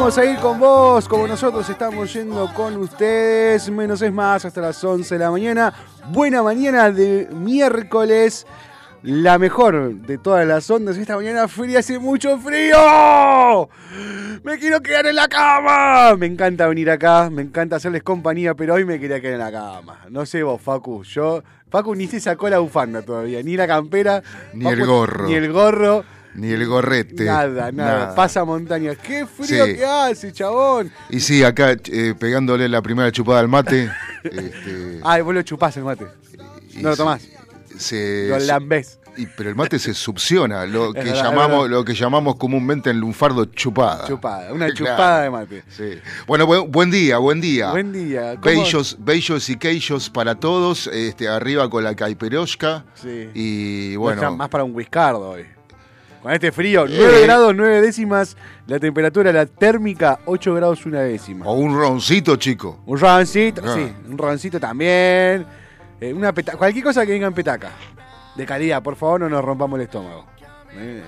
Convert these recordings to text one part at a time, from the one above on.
Vamos a ir con vos, como nosotros estamos yendo con ustedes. Menos es más, hasta las 11 de la mañana. Buena mañana de miércoles. La mejor de todas las ondas. Esta mañana fría, hace mucho frío. Me quiero quedar en la cama. Me encanta venir acá, me encanta hacerles compañía, pero hoy me quería quedar en la cama. No sé vos, Facu. Yo, Facu ni se sacó la bufanda todavía, ni la campera, Ni Facu, el gorro. Ni el gorro. Ni el gorrete. Nada, nada, Pasa montaña. Qué frío Sí. que hace, chabón. Y sí, acá eh, pegándole la primera chupada al mate. este, Ay, vos lo chupás el mate. y No lo tomás. Se, Lo lambés. y- pero el mate se succiona, lo que verdad, llamamos, lo que llamamos comúnmente en lunfardo chupada. Chupada, una Claro. chupada de mate. Sí. Bueno, buen, buen día, buen día. Buen día. ¿Cómo- Bellos, bellos y queillos para todos. Este, arriba con la caiperoshka. Sí. Y está bueno, más para un whiscardo hoy. Con este frío, 9 Eh. grados 9 décimas. La temperatura, la térmica, 8 grados una décima. o un roncito, chico. Un roncito, Ah. sí, un roncito también. Eh, una peta- cualquier cosa que venga en petaca. De calidad, por favor, no nos rompamos el estómago. Eh,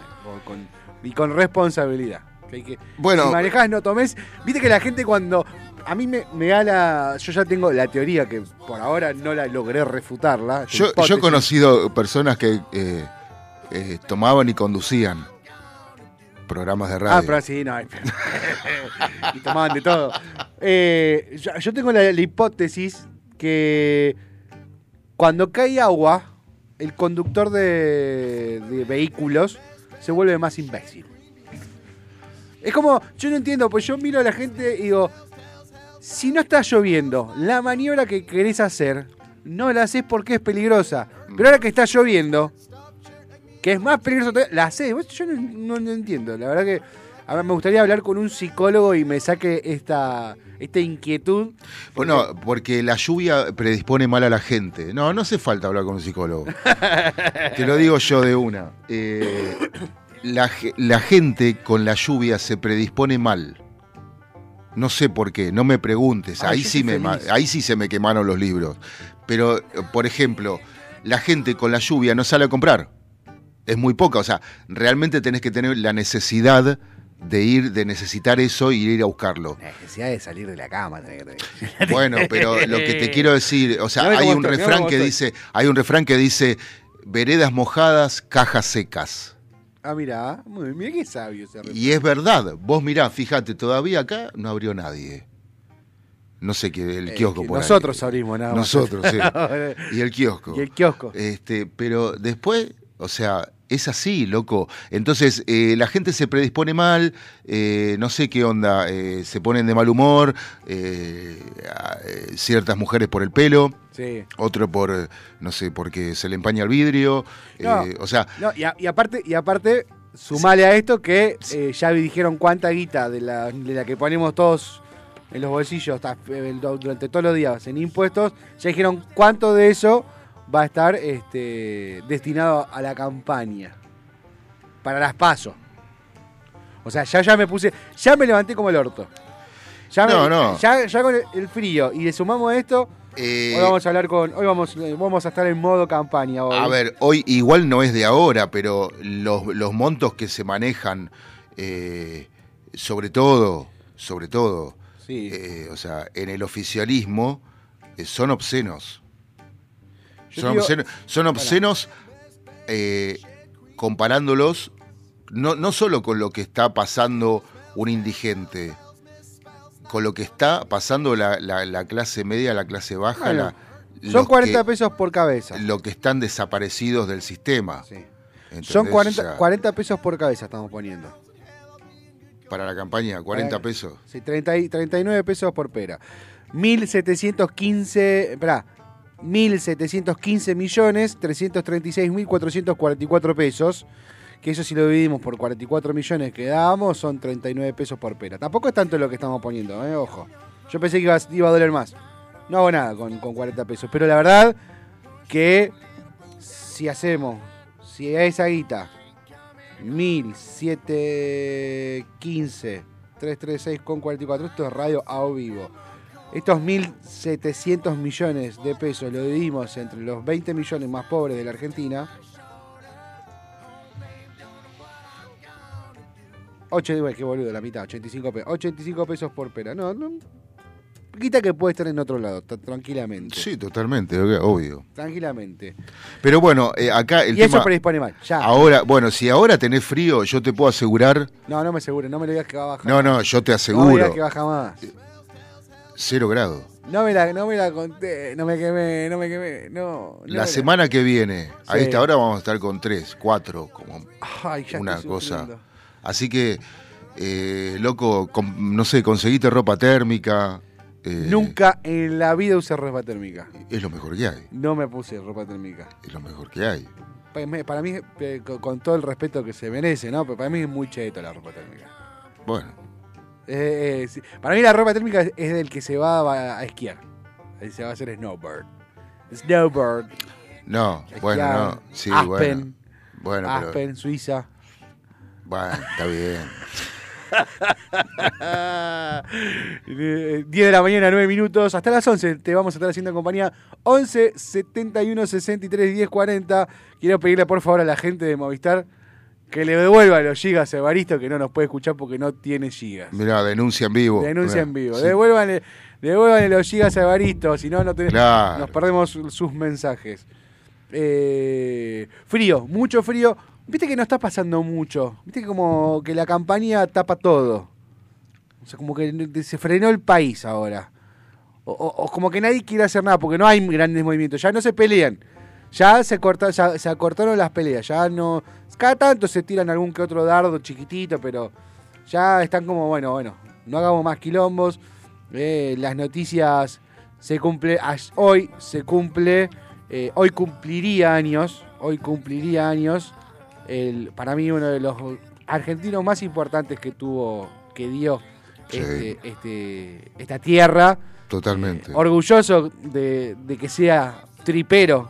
con- y con responsabilidad. Que hay que- Bueno. si manejás, no tomes. Viste que la gente cuando. A mí me, me da la. Yo ya tengo la teoría que por ahora no la logré refutarla. Yo, yo he conocido personas que eh, eh, tomaban y conducían programas de radio. Ah, pero sí, no. y tomaban de todo. Eh, yo, tengo la, la hipótesis que cuando cae agua, el conductor de, de vehículos se vuelve más imbécil. Es como, yo no entiendo, pues yo miro a la gente y digo, si no está lloviendo, la maniobra que querés hacer, no la haces porque es peligrosa. Pero ahora que está lloviendo, que es más peligroso todavía, la. Vos- Yo no, no- no entiendo. La verdad que a ver, me gustaría hablar con un psicólogo y me saque esta, esta inquietud. Bueno, porque la lluvia predispone mal a la gente. No, no hace falta hablar con un psicólogo. Te lo digo yo de una. Eh, la, la gente con la lluvia se predispone mal. No sé por qué, no me preguntes. Ah, ahí, sí me, ahí sí se me quemaron los libros. Pero, por ejemplo, la gente con la lluvia no sale a comprar. Es muy poca. O sea, realmente tenés que tener la necesidad de ir, de necesitar eso y ir a buscarlo. La necesidad de salir de la cama. tenés que tener. Bueno, pero lo que te quiero decir, o sea, Mirá hay un estoy, mirá refrán que estoy. dice, hay un refrán que dice, veredas mojadas, cajas secas. Ah, mira, muy bien, mirá qué sabio ese refrán. Y es verdad, vos mirá, fíjate, todavía acá no abrió nadie. no sé qué, el Eh, kiosco que por ahí. nosotros abrimos nada más. Nosotros, sí. y el kiosco. Y el kiosco. Este, pero después, o sea, es así, loco. Entonces, eh, la gente se predispone mal, eh, no sé qué onda, eh, se ponen de mal humor, eh, ciertas mujeres por el pelo, Sí. otro por, no sé, porque se le empaña el vidrio. No. o sea, No, y, a- y aparte, y aparte, sumale a esto que ya dijeron cuánta guita de la, de la que ponemos todos en los bolsillos durante todos los días en impuestos, ya dijeron cuánto de eso va a estar este, destinado a la campaña. Para las pasos. O sea, ya, ya me puse, ya me levanté como el orto. Ya, me- No, no. ya, ya con el, frío y le sumamos esto, eh, hoy vamos a hablar con, hoy vamos, vamos a estar en modo campaña. Hoy. A ver, hoy igual no es de ahora, pero los, los montos que se manejan, eh, sobre todo, sobre todo, Sí. eh, o sea, en el oficialismo, eh, son obscenos. Son digo- obscenos, son obscenos eh, comparándolos no, no solo con lo que está pasando un indigente, con lo que está pasando la, la- la clase media, la clase baja, Bueno, la- Son los 40 que- pesos por cabeza. lo que están desaparecidos del sistema. Sí. Son O 40, sea, 40 pesos por cabeza estamos poniendo. Para la campaña, 40 Para- pesos. Sí, 30 y- 39 pesos por pera. 1715, espera, 1715 millones 336.444 pesos. Que eso si lo dividimos por 44 millones que dábamos son 39 pesos por pera. Tampoco es tanto lo que estamos poniendo, eh, ojo. Yo pensé que iba, a doler más. No hago nada con, con 40 pesos. Pero la verdad que si hacemos, si a esa guita 1715 336 con 44, esto es radio a vivo. Estos 1.700 millones de pesos lo dividimos entre los 20 millones más pobres de la Argentina. 8, bueno, qué boludo, la mitad, 85 pesos. 85 pesos por pera. No, no. Quita que puede estar en otro lado, tranquilamente. Sí, totalmente, obvio. Tranquilamente. Pero bueno, eh, acá el y eso tema. predispone mal. Ya. Ahora, bueno, si ahora tenés frío, yo te puedo asegurar. No, no me asegures, no me lo digas que va a bajar. No, no, yo te No me aseguro. digas que baja más. Cero grados. No me la, no me la conté, no me quemé, no me quemé, no. no La semana que viene, a Sí. esta hora vamos a estar con tres, cuatro, como Ay, ya una cosa. sufriendo. Así que, eh, loco, no sé, conseguiste ropa térmica. eh, Nunca en la vida usé ropa térmica. Es lo mejor que hay. No me puse ropa térmica. Es lo mejor que hay. Para mí, eh, con todo el respeto que se merece, ¿no? Pero para mí es muy cheto la ropa térmica. Bueno, Eh, eh, sí. Para mí la ropa térmica es del que se va a, esquiar. Ahí se va a hacer snowboard. Snowboard. no, bueno, esquiar, no. Sí, Aspen. bueno. Bueno, pero. Aspen, Suiza. Bueno, está bien. Eh, 10 de la mañana, 9 minutos. Hasta las 11 te vamos a estar haciendo compañía. 11 71 63 10 40. Quiero pedirle por favor a la gente de Movistar que le devuelva los gigas a Evaristo que no nos puede escuchar porque no tiene gigas. Mirá, denuncia en vivo. Denuncia Mirá, en vivo. sí. Devuélvanle, devuélvanle los gigas a Evaristo, si no, no te- Claro. nos perdemos sus mensajes. Eh, frío, mucho frío. Viste que no está pasando mucho. Viste que como que la campaña tapa todo. O sea, como que se frenó el país ahora. O, o- o como que nadie quiere hacer nada, porque no hay grandes movimientos. Ya no se pelean. Ya se, corta, ya se acortaron las peleas. Ya no. Cada tanto se tiran algún que otro dardo chiquitito, pero ya están como, bueno, bueno, no hagamos más quilombos. Eh, las noticias se cumple. Hoy se cumple. eh, hoy cumpliría años. Hoy cumpliría años. El, para mí, uno de los argentinos más importantes que tuvo, que dio Sí. este, este- esta tierra. Totalmente. Eh, orgulloso de, de que sea tripero,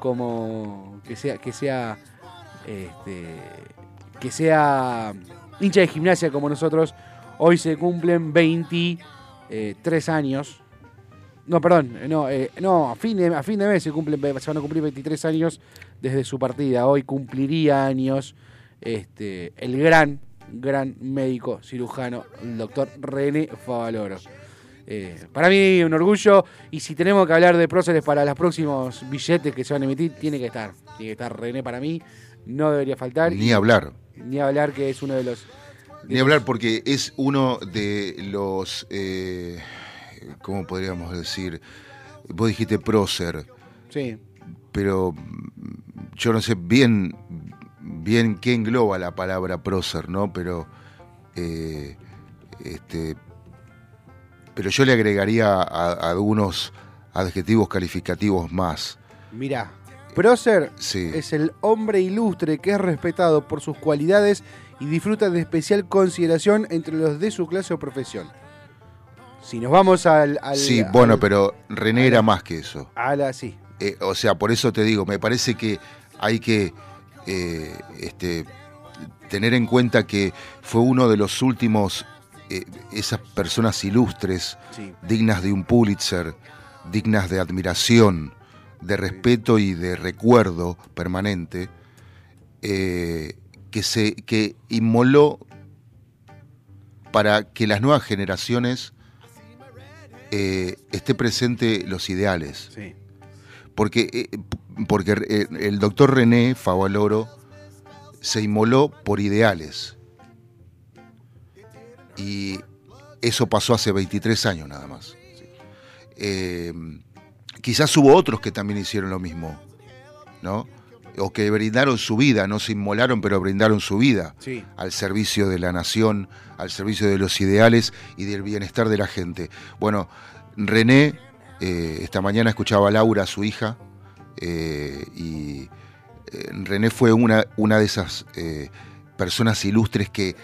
como que sea, que sea, este, que sea hincha de gimnasia como nosotros. Hoy se cumplen 23 años. No, perdón, no, eh, no a, fin de, a fin de mes se, cumplen, se van a cumplir 23 años desde su partida. Hoy cumpliría años este, el gran, gran médico cirujano, el doctor René Favaloro. Eh, para mí un orgullo y si tenemos que hablar de próceres para los próximos billetes que se van a emitir, tiene que estar. Tiene que estar René para mí, no debería faltar. Ni hablar. Ni hablar que es uno de los... de Ni hablar porque es uno de los, eh, ¿cómo podríamos decir? Vos dijiste prócer, Sí. pero mm, yo no sé bien, bien qué engloba la palabra prócer, ¿no? Pero, eh, este, pero yo le agregaría a- a algunos adjetivos calificativos más. Mirá, prócer Sí. es el hombre ilustre que es respetado por sus cualidades y disfruta de especial consideración entre los de su clase o profesión. Si nos vamos al... al- Sí, al- bueno, pero René era más que eso. A la, sí, Eh, o sea, por eso te digo, me parece que hay que eh, este, tener en cuenta que fue uno de los últimos, eh, esas personas ilustres, sí. dignas de un Pulitzer, dignas de admiración, de respeto y de recuerdo permanente, eh, que se que inmoló para que las nuevas generaciones eh, esté presente los ideales sí. porque, eh, porque el doctor René Favaloro se inmoló por ideales. Y eso pasó hace 23 años nada más. Eh, quizás hubo otros que también hicieron lo mismo, ¿no? O que brindaron su vida, no se inmolaron, pero brindaron su vida Sí. al servicio de la nación, al servicio de los ideales y del bienestar de la gente. Bueno, René, eh, esta mañana escuchaba a Laura, su hija, eh, y eh, René fue una, una de esas personas ilustres que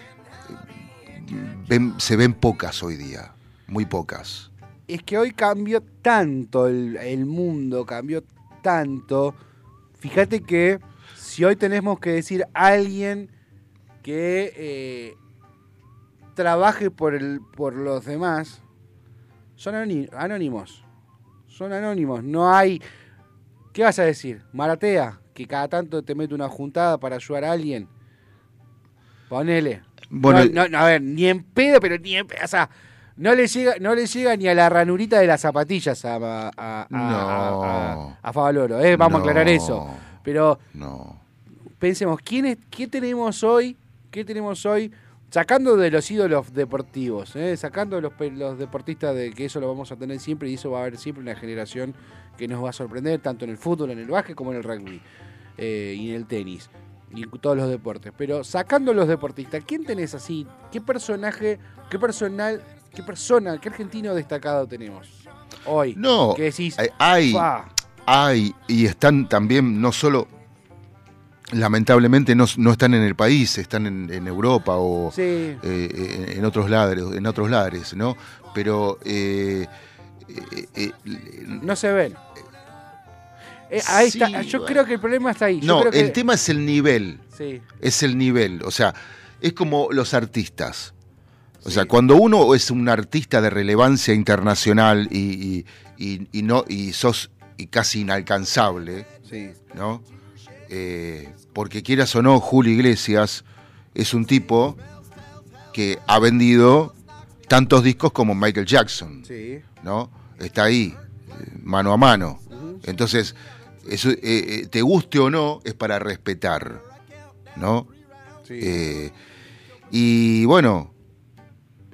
se ven pocas hoy día, muy pocas. Es que hoy cambió tanto el, mundo, cambió tanto. Fíjate que si hoy tenemos que decir alguien que eh, trabaje por, el, por los demás, son anónimos. Son anónimos. No hay... ¿Qué vas a decir? Maratea, que cada tanto te mete una juntada para ayudar a alguien. Ponele. Bueno, no, no, a ver, ni en pedo, pero ni en pedo. O sea, no le llega, no le llega ni a la ranurita de las zapatillas a, a, a, No. a- a Favaloro, ¿eh? Vamos a aclarar eso. Pero No. pensemos, ¿quién es, ¿qué tenemos hoy? ¿Qué tenemos hoy? Sacando de los ídolos deportivos, ¿eh? sacando de los, los deportistas de que eso lo vamos a tener siempre y eso va a haber siempre una generación que nos va a sorprender, tanto en el fútbol, en el básquet como en el rugby eh, y en el tenis y todos los deportes. Pero sacando los deportistas, ¿quién tenés así? ¿Qué personaje, qué personal, qué persona, qué argentino destacado tenemos hoy? No, que decís, hay- hay, "Fa, hay y están también no solo lamentablemente no, no están en el país están en, en Europa o sí, eh, eh, en otros lados en otros lares no pero eh, eh, eh, no se ven. Eh, ahí Sí, está. Yo bueno. creo que el problema está ahí. Yo no creo que- el tema es el nivel Sí, es el nivel o sea es como los artistas o Sí. sea cuando uno es un artista de relevancia internacional y, y- no y sos y casi inalcanzable sí. ¿no? Eh, porque quieras o no, Julio Iglesias es un tipo que ha vendido tantos discos como Michael Jackson, Sí. ¿no? Está ahí, eh, mano a mano. Entonces, eso, eh, eh, te guste o no, es para respetar, ¿no? sí. Eh, y bueno,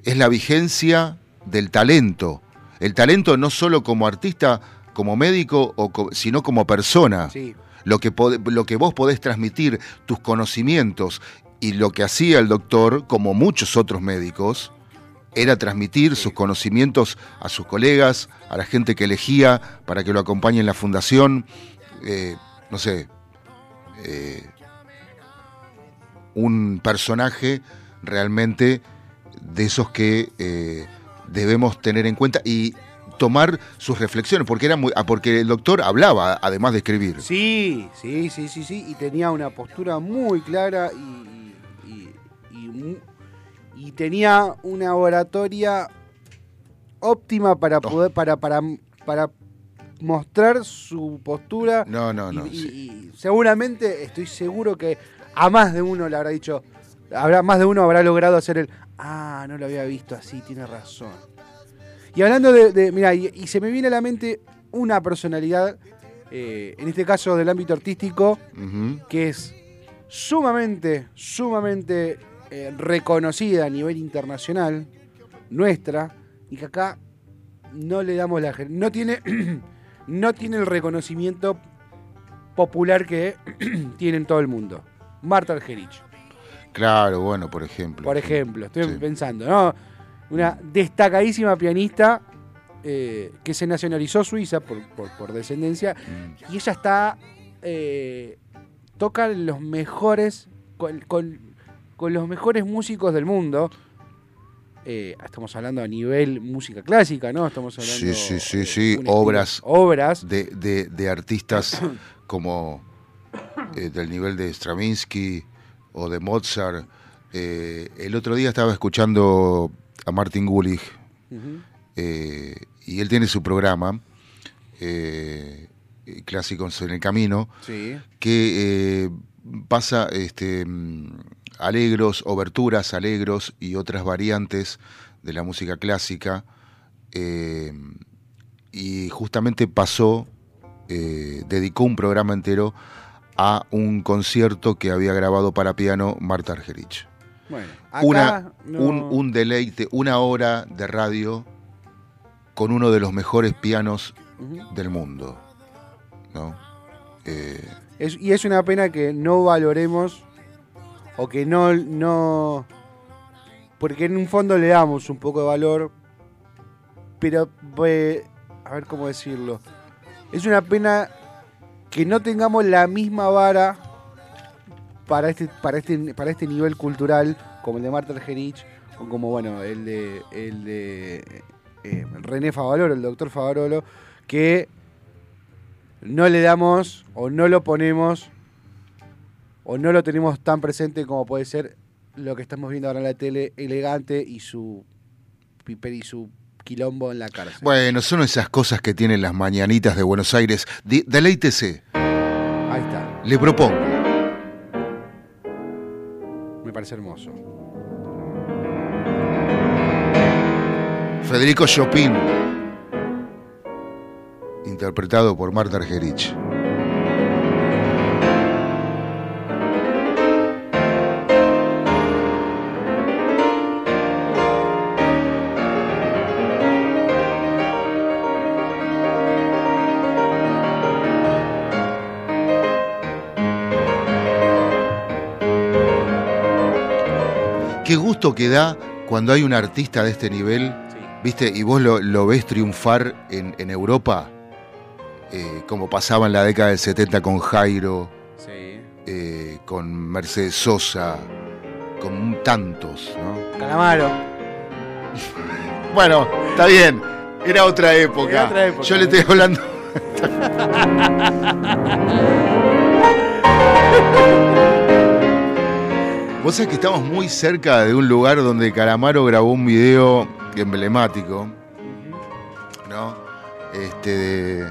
es la vigencia del talento. El talento no solo como artista, como médico, o co- sino como persona sí. lo que, lo que vos podés transmitir, tus conocimientos y lo que hacía el doctor, como muchos otros médicos, era transmitir sus conocimientos a sus colegas, a la gente que elegía para que lo acompañe en la fundación, eh, no sé, eh, un personaje realmente de esos que eh, debemos tener en cuenta y tomar sus reflexiones, porque era muy, ah, porque el doctor hablaba, además de escribir. Sí, sí, sí, sí, sí. Y tenía una postura muy clara y, y, y mu- y tenía una oratoria óptima para Oh. poder, para, para, para mostrar su postura. No, no, no. y, y- sí. y seguramente, estoy seguro que a más de uno le habrá dicho, habrá más de uno habrá logrado hacer el, ah, no lo había visto así, tiene razón. Y hablando de, de mira, y, y se me viene a la mente una personalidad, eh, en este caso del ámbito artístico, que es sumamente, sumamente eh, reconocida a nivel internacional, nuestra, y que acá no le damos la no tiene no tiene el reconocimiento popular que tiene en todo el mundo. Marta Argerich, Claro, bueno, por ejemplo. por ejemplo, estoy Sí. pensando, ¿no? Una destacadísima pianista eh, que se nacionalizó suiza por, por- por descendencia Mm. y ella está eh, toca los mejores con, con- con los mejores músicos del mundo Eh, estamos hablando a nivel música clásica no estamos hablando Sí, sí, sí, eh, sí, estilo- obras. obras De, de- de artistas como eh, del nivel de Stravinsky o de Mozart. Eh, el otro día estaba escuchando a Martin Gulich y él tiene su programa, Clásicos en el Camino, sí que pasa este, alegros, oberturas, alegros y otras variantes de la música clásica. eh, y justamente pasó, eh, dedicó un programa entero a un concierto que había grabado para piano Marta Argerich. bueno acá Una, no- un, un deleite, una hora de radio con uno de los mejores pianos del mundo. ¿no? Eh, Es- y es una pena que no valoremos o que no, no. Porque en un fondo le damos un poco de valor, pero. eh, a ver cómo decirlo. Es una pena que no tengamos la misma vara para este, para este, para este nivel cultural como el de Marta Argerich o como bueno el de el de eh, René Favaloro, el doctor Favaloro, que no le damos o no lo ponemos o no lo tenemos tan presente como puede ser lo que estamos viendo ahora en la tele, elegante y su piper y su quilombo en la cárcel. Bueno, son esas cosas que tienen las mañanitas de Buenos Aires. Di- deleítese, Ahí está, le propongo. me parece hermoso. Federico Chopin, interpretado por Marta Argerich. Gusto que da cuando hay un artista de este nivel Sí. ¿Viste? Y vos lo, lo ves triunfar en, en Europa, eh, como pasaba en la década del 70 con Jairo, Sí. eh, con Mercedes Sosa, con tantos, ¿no? Calamaro. Bueno, está bien, era otra época. Era otra época, Yo le estoy hablando. Vos sabés que estamos muy cerca de un lugar donde Calamaro grabó un video emblemático. ¿no? Este, de-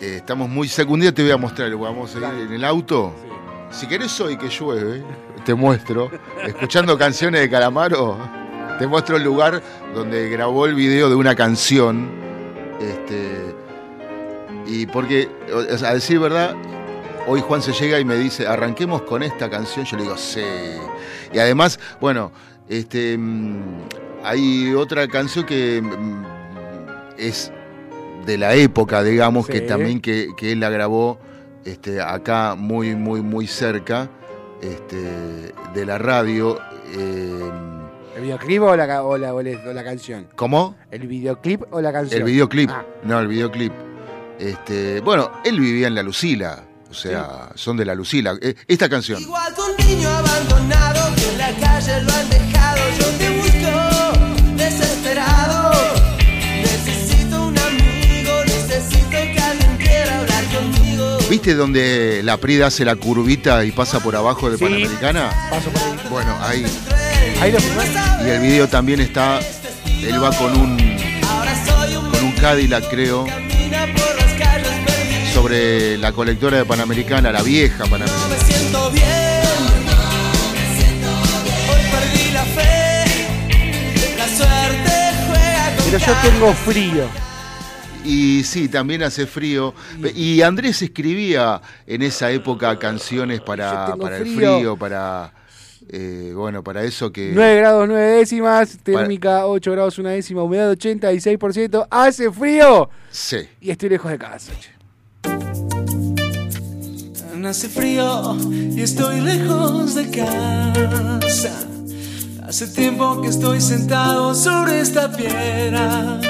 eh, estamos muy cerca. Un día te voy a mostrar, vamos a ir en el auto. Si querés hoy que llueve, te muestro. Escuchando canciones de Calamaro, te muestro el lugar donde grabó el video de una canción. Este, y porque, a decir verdad, hoy Juan se llega y me dice, arranquemos con esta canción. Yo le digo, sí. Y además, bueno, este, mm, hay otra canción que mm, es de la época, digamos, que también que, que él la grabó este, acá muy, muy, muy cerca este, de la radio. eh, ¿El videoclip o la, ca- o la, o la- o la canción? ¿Cómo? ¿El videoclip o la canción? El videoclip. Ah, No, el videoclip. Este, bueno, él vivía en la Lucila. O sea, son de la Lucila. Eh, Esta canción. Igual que un niño abandonado que en la calle lo han dejado. Yo te busco desesperado. Necesito un amigo, necesito que alguien quiera hablar conmigo. ¿Viste donde la Prida hace la curvita y pasa por abajo de Sí. Panamericana? paso por ahí. Bueno, ahí. Ahí lo. Y el video también está. Él va con un, Ahora soy un con un Cadillac, creo, sobre la colectora de Panamericana, la vieja Me Panamericana. siento bien. Hoy perdí la fe. La suerte juega con Pero yo tengo frío. Y sí, también hace frío. Y Andrés escribía en esa época canciones para, para el frío. frío, para. Eh, bueno, para eso que... 9 grados 9 décimas, térmica 8 grados 1 décima, humedad 86%, hace frío Sí. y estoy lejos de casa. Che. Hace frío y estoy lejos de casa. Hace tiempo que estoy sentado sobre esta piedra.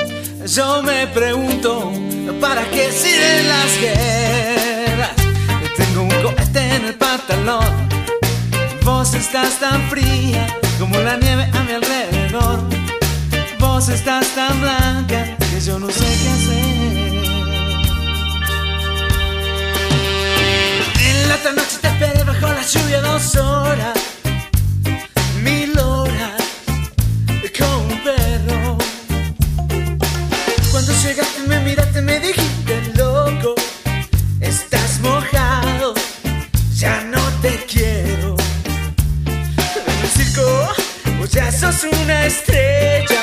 Yo me pregunto, ¿para qué sirven las guerras? Tengo un cohete en el pantalón. Vos estás tan fría como la nieve a mi alrededor. Vos estás tan blanca que yo no sé qué hacer. La otra noche te esperé bajo la lluvia dos horas, mil horas, como un perro. Cuando llegaste me miraste me dijiste loco, estás mojado, ya no te quiero. En el circo vos ya sos una estrella,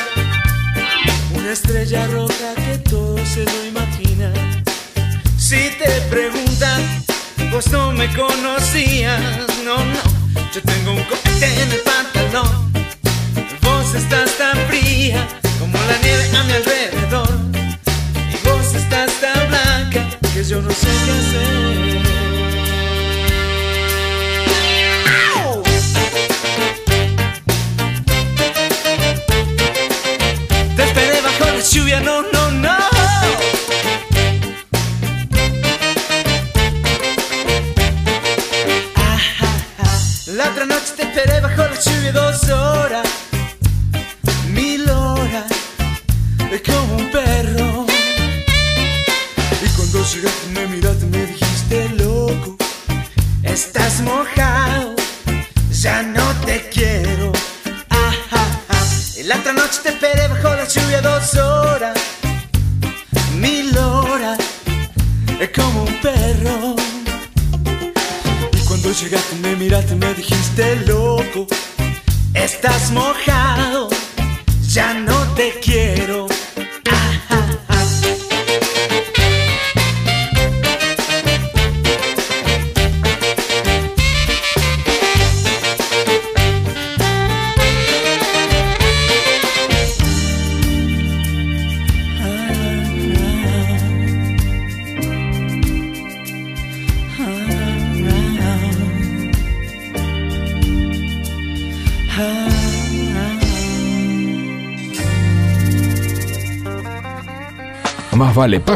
una estrella roja que todos se lo imaginan. Si te preguntan, vos no me conocías, no, no. Yo tengo un cohete en el pantalón. Vos estás tan fría como la nieve a mi alrededor. Y vos estás tan blanca que yo no sé qué hacer. Lluvia, no. La otra noche te esperé bajo la lluvia dos horas,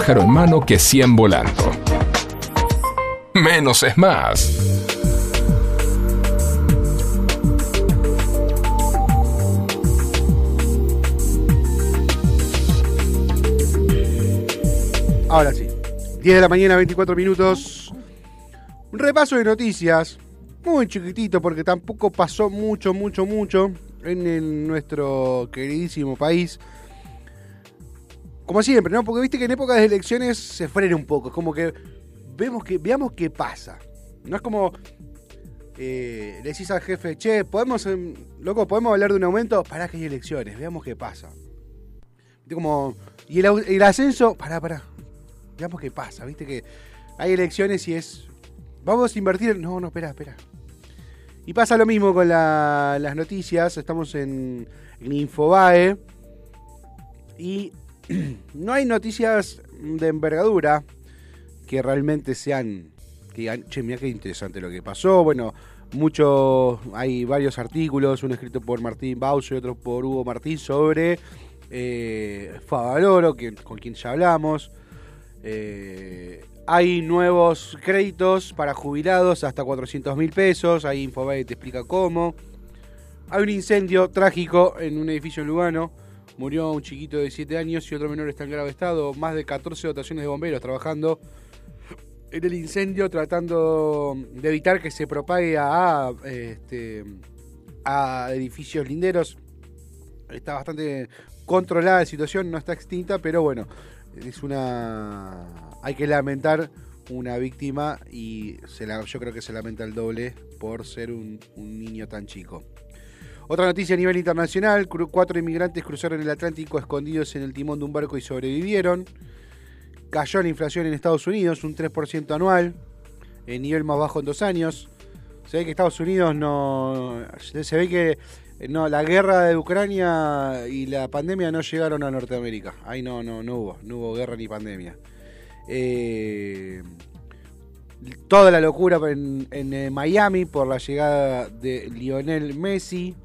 en mano que 100 volando. Menos es más. Ahora sí, 10 de la mañana, 24 minutos. Un repaso de noticias, muy chiquitito porque tampoco pasó mucho, mucho, mucho en nuestro queridísimo país. Como siempre, ¿no? Porque viste que en épocas de elecciones se frena un poco. Es como que vemos que veamos qué pasa. No es como eh, le decís al jefe, che, podemos, em, loco, podemos hablar de un aumento. Pará que hay elecciones, veamos qué pasa. Como y el, ascenso, pará, pará. Veamos qué pasa, viste que hay elecciones y es. Vamos a invertir. No, no, espera, espera. Y pasa lo mismo con la- las noticias. Estamos en, en Infobae. Y no hay noticias de envergadura que realmente sean. Que che, mira qué interesante lo que pasó. Bueno, mucho. Hay varios artículos, uno escrito por Martín Bauso y otro por Hugo Martín sobre eh, Favaloro, que, con quien ya hablamos. Eh, hay nuevos créditos para jubilados hasta 400 mil pesos. Ahí Infobae te explica cómo. Hay un incendio trágico en un edificio en Lugano. Murió un chiquito de 7 años y otro menor está en grave estado. Más de 14 dotaciones de bomberos trabajando en el incendio, tratando de evitar que se propague a, este, a edificios linderos. Está bastante controlada la situación, no está extinta, pero bueno, es una. Hay que lamentar una víctima y se la, yo creo que se lamenta el doble por ser un, un niño tan chico. Otra noticia a nivel internacional, cuatro inmigrantes cruzaron el Atlántico escondidos en el timón de un barco y sobrevivieron. Cayó la inflación en Estados Unidos, un 3% anual, el nivel más bajo en dos años. Se ve que Estados Unidos no. Se ve que eh, no, la guerra de Ucrania y la pandemia no llegaron a Norteamérica. Ahí no, no, no hubo, no hubo guerra ni pandemia. Eh, toda la locura en, en, eh, Miami por la llegada de Lionel Messi.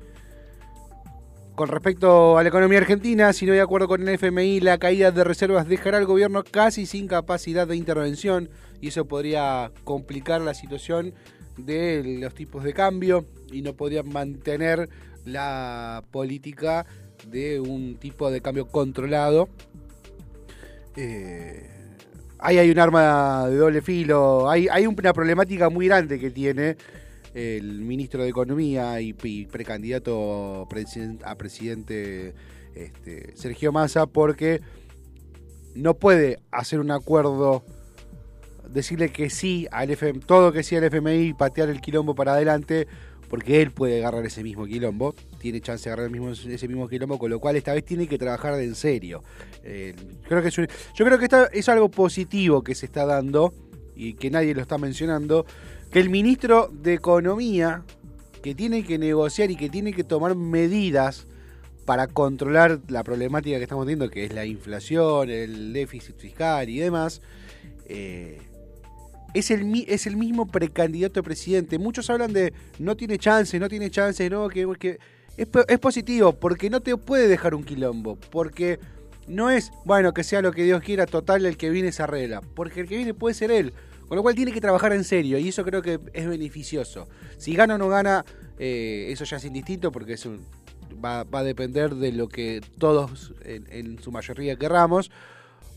Con respecto a la economía argentina, si no hay acuerdo con el FMI, la caída de reservas dejará al gobierno casi sin capacidad de intervención y eso podría complicar la situación de los tipos de cambio y no podrían mantener la política de un tipo de cambio controlado. Eh, ahí hay un arma de doble filo, hay, hay una problemática muy grande que tiene el ministro de Economía y, precandidato a presidente este, Sergio Massa porque no puede hacer un acuerdo, decirle que sí al FMI, todo que sí al FMI patear el quilombo para adelante porque él puede agarrar ese mismo quilombo, tiene chance de agarrar el mismo, ese mismo quilombo, con lo cual esta vez tiene que trabajar en serio. Eh, creo que yo creo que esta es algo positivo que se está dando y que nadie lo está mencionando, que el ministro de Economía, que tiene que negociar y que tiene que tomar medidas para controlar la problemática que estamos teniendo, que es la inflación, el déficit fiscal y demás, eh, es, el, es el mismo precandidato a presidente. Muchos hablan de no tiene chance, no tiene chance, no, que, es, es positivo, porque no te puede dejar un quilombo, porque no es, bueno, que sea lo que Dios quiera, total, el que viene se arregla, porque el que viene puede ser él. Con lo cual tiene que trabajar en serio y eso creo que es beneficioso. Si gana o no gana, eh, eso ya es indistinto porque es va, a depender de lo que todos en, su mayoría querramos.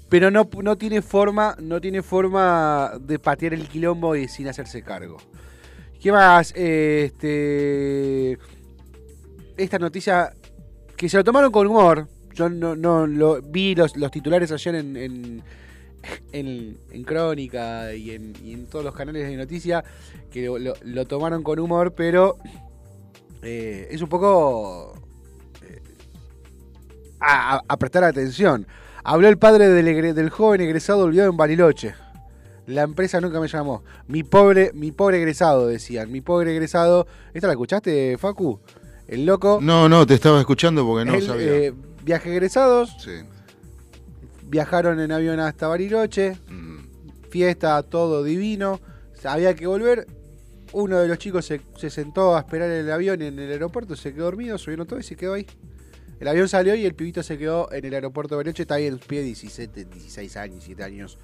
Pero no, no tiene forma, no tiene forma de patear el quilombo y sin hacerse cargo. ¿Qué más? Este, esta noticia que se lo tomaron con humor. Yo no, no lo vi los, los titulares ayer en, en- en Crónica y en, y en todos los canales de noticia que lo, lo- lo tomaron con humor, pero eh, es un poco eh, a, prestar atención. Habló el padre del joven egresado olvidado en Bariloche. La empresa nunca me llamó. Mi pobre, mi pobre egresado, decían. Mi pobre egresado. ¿Esta la escuchaste, Facu? El loco. No, no, te estaba escuchando porque no el, sabía. eh, viaje egresados. Sí. Viajaron en avión hasta Bariloche. Mm. Fiesta, todo divino. Había que volver. Uno de los chicos se, se sentó a esperar el avión en el aeropuerto. Se quedó dormido, subieron todo y se quedó ahí. El avión salió y el pibito se quedó en el aeropuerto de Bariloche. Está ahí en pie 17, 16 años, 17 años.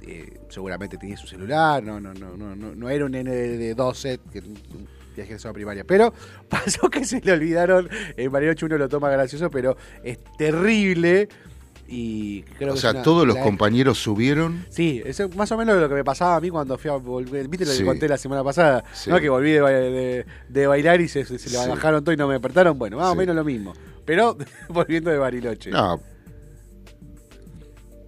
Eh, seguramente tenía su celular. No, no, no, no, no, no era un nene de, de 12 que un viaje a primaria. Pero pasó que se le olvidaron. En Bariloche uno lo toma gracioso, pero es terrible. Y creo O que sea, una- todos los compañeros subieron. Sí, eso es más o menos lo que me pasaba a mí cuando fui a volver. ¿Viste lo que Sí. conté la semana pasada? Sí. ¿No? Que volví de, de- de bailar y se, se, se le bajaron todo y no me despertaron. Bueno, más o menos lo mismo. Pero volviendo de Bariloche. No.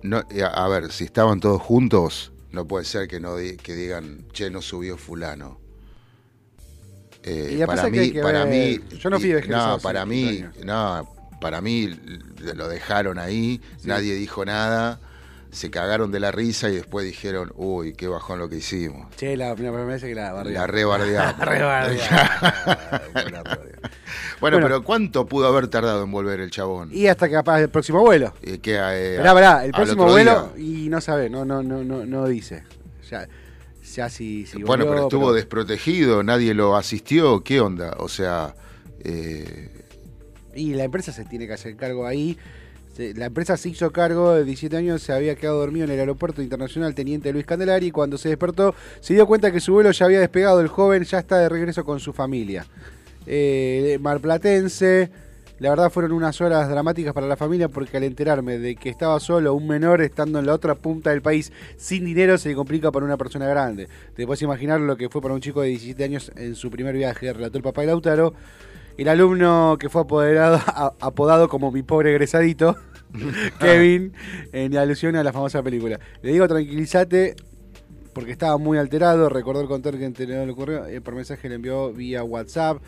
No, a, ver, si estaban todos juntos, no puede ser que no que digan, che, no subió fulano. Eh, Y para mí, que para ver- mí, yo no fui no, para 15 mí, no, para mí lo dejaron ahí, Sí. nadie dijo nada, se cagaron de la risa y después dijeron, uy, qué bajón lo que hicimos. Che, la, me parece que la bardeamos. La rebardeamos. La rebardeamos. Bueno, Bueno. pero ¿cuánto pudo haber tardado en volver el chabón? Y hasta que capaz el próximo vuelo. Eh, que, eh, pará, el próximo vuelo día. y no sabe, no, no, no, no, no dice. Ya, ya si, si bueno, volvió, pero estuvo pero- desprotegido, nadie lo asistió, ¿qué onda? O sea, eh, Y la empresa se tiene que hacer cargo ahí. La empresa se hizo cargo de 17 años, se había quedado dormido en el aeropuerto internacional Teniente Luis Candelari cuando se despertó se dio cuenta que su vuelo ya había despegado, el joven ya está de regreso con su familia. Eh, marplatense, la verdad fueron unas horas dramáticas para la familia porque al enterarme de que estaba solo un menor estando en la otra punta del país sin dinero se complica para una persona grande. Te puedes imaginar lo que fue para un chico de 17 años en su primer viaje, relató el papá de Lautaro. El alumno que fue apoderado, a- apodado como mi pobre egresadito, Kevin, en alusión a la famosa película. Le digo, tranquilízate, porque estaba muy alterado. Recordó el contar que le ocurrió. eh, por mensaje le envió vía WhatsApp.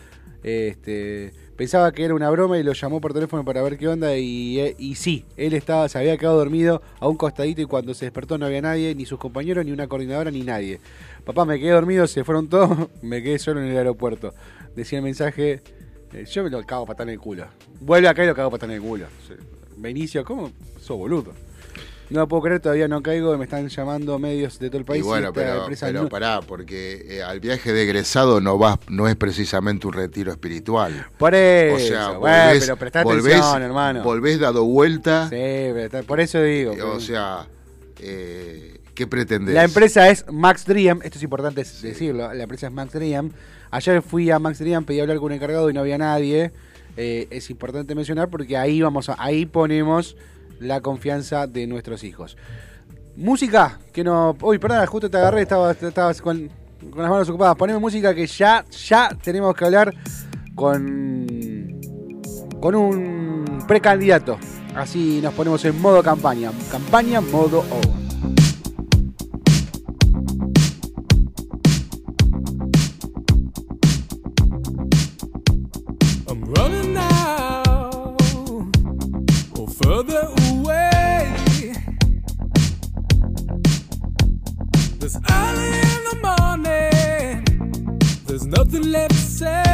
Este, Pensaba que era una broma y lo llamó por teléfono para ver qué onda y, eh, y sí, él estaba, se había quedado dormido a un costadito y cuando se despertó no había nadie, ni sus compañeros, ni una coordinadora, ni nadie. Papá, me quedé dormido, se fueron todos, me quedé solo en el aeropuerto. Decía el mensaje, eh, yo me lo cago patán en el culo. Vuelve acá y lo cago patán en el culo. Benicio, ¿cómo? Sos boludo. No lo puedo creer, todavía no caigo, me están llamando medios de todo el país. Y bueno, pero, empresa pero no- pará, porque eh, al viaje de egresado no vas, no es precisamente un retiro espiritual. Por eso, O sea, bueno, volvés, pero prestá volvés- atención, hermano. volvés dado vuelta. Sí, pero por eso digo. O sea, eh, ¿qué pretendés? La empresa es Max Dream, esto es importante decirlo, la empresa es Max Dream. Ayer fui a Max Dream, pedí hablar con un encargado y no había nadie. Eh, es importante mencionar porque ahí vamos a, ahí ponemos la confianza de nuestros hijos. Música, que no. Uy, perdona, justo te agarré, estaba, estabas con, con las manos ocupadas. Poneme música que ya, ya tenemos que hablar con. con un precandidato. Así nos ponemos en modo campaña. Campaña modo on. lips say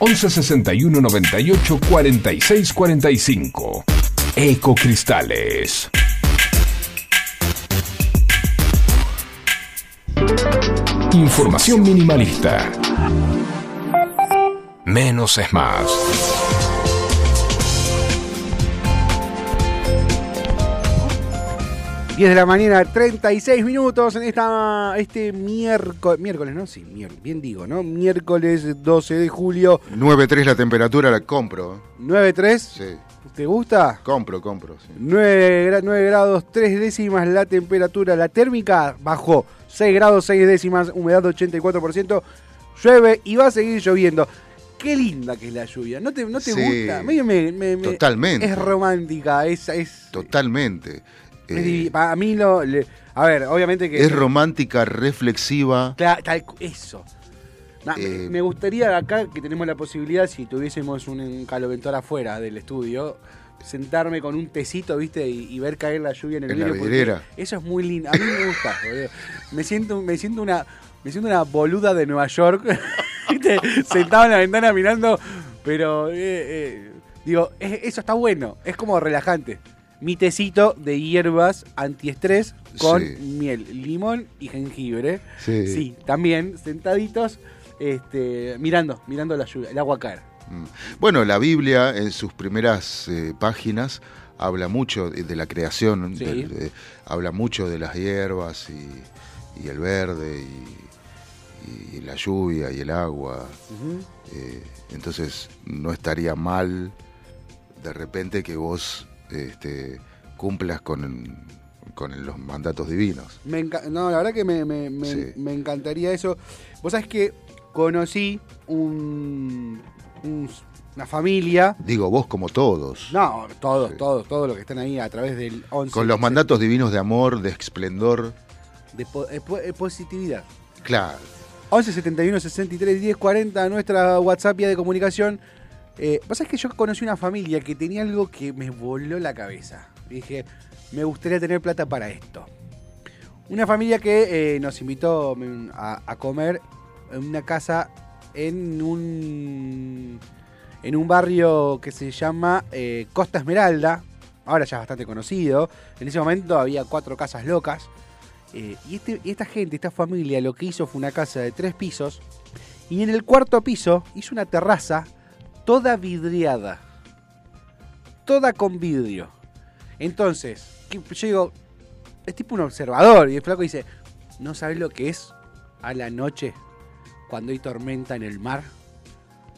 11 61 98 46 45. Ecocristales. Información minimalista. Menos es más. 10 de la mañana, 36 minutos en esta este miércoles, miércoles, ¿no? Sí, mier- bien digo, ¿no? Miércoles 12 de julio, 9.3 la temperatura, la compro. 9.3. Sí, ¿Te gusta? compro, compro. sí. 9, grados 3 décimas la temperatura, la térmica bajó 6 grados 6 décimas, humedad 84%, llueve y va a seguir lloviendo. Qué linda que es la lluvia, ¿no te, no te Sí, gusta? Me- me- me- totalmente. Es romántica, es... es Totalmente. Es Eh, mí lo... le- a ver, obviamente que... es romántica, reflexiva. Tal eso. Eh, me gustaría acá que tenemos la posibilidad, si tuviésemos un, caloventor afuera del estudio, sentarme con un tecito, ¿viste? Y, y ver caer la lluvia en el En vidrio. Eso es muy lindo. A mí me gusta, boludo. Me siento, me siento una. Me siento una boluda de Nueva York, ¿viste? Sentado en la ventana mirando, pero eh, eh, digo, es- eso está bueno, es como relajante. Mi tecito de hierbas antiestrés con Sí. miel, limón y jengibre. Sí. Sí, también sentaditos, este, mirando, mirando la lluvia, el agua caer. Mm. Bueno, la Biblia en sus primeras eh, páginas habla mucho de, la creación, Sí. de- habla mucho de las hierbas y, y el verde y, y la lluvia y el agua. Eh, entonces no estaría mal de repente que vos este, cumplas con, con los mandatos divinos. Me no, la verdad que me, me- me- Sí. me encantaría eso. Vos sabés que conocí un, un- una familia. Digo, vos como todos. No, todos, Sí. todos, todos los que están ahí a través del 11. Con los mandatos divinos de amor, de esplendor. De po- eh, po- eh, positividad. Claro. 11 71 63 10 40, nuestra WhatsApp vía de comunicación. Eh, sabés que yo conocí una familia que tenía algo que me voló la cabeza. Dije, me gustaría tener plata para esto. Una familia que eh, nos invitó mm, a, comer en una casa en un en un barrio que se llama eh, Costa Esmeralda. Ahora ya es bastante conocido. En ese momento había cuatro casas locas. Eh, y, este- y esta gente, esta familia, lo que hizo fue una casa de tres pisos. Y en el cuarto piso hizo una terraza toda vidriada. Toda con vidrio. Entonces, que- yo digo, es tipo un observador. Y el flaco dice, ¿no sabes lo que es a la noche cuando hay tormenta en el mar?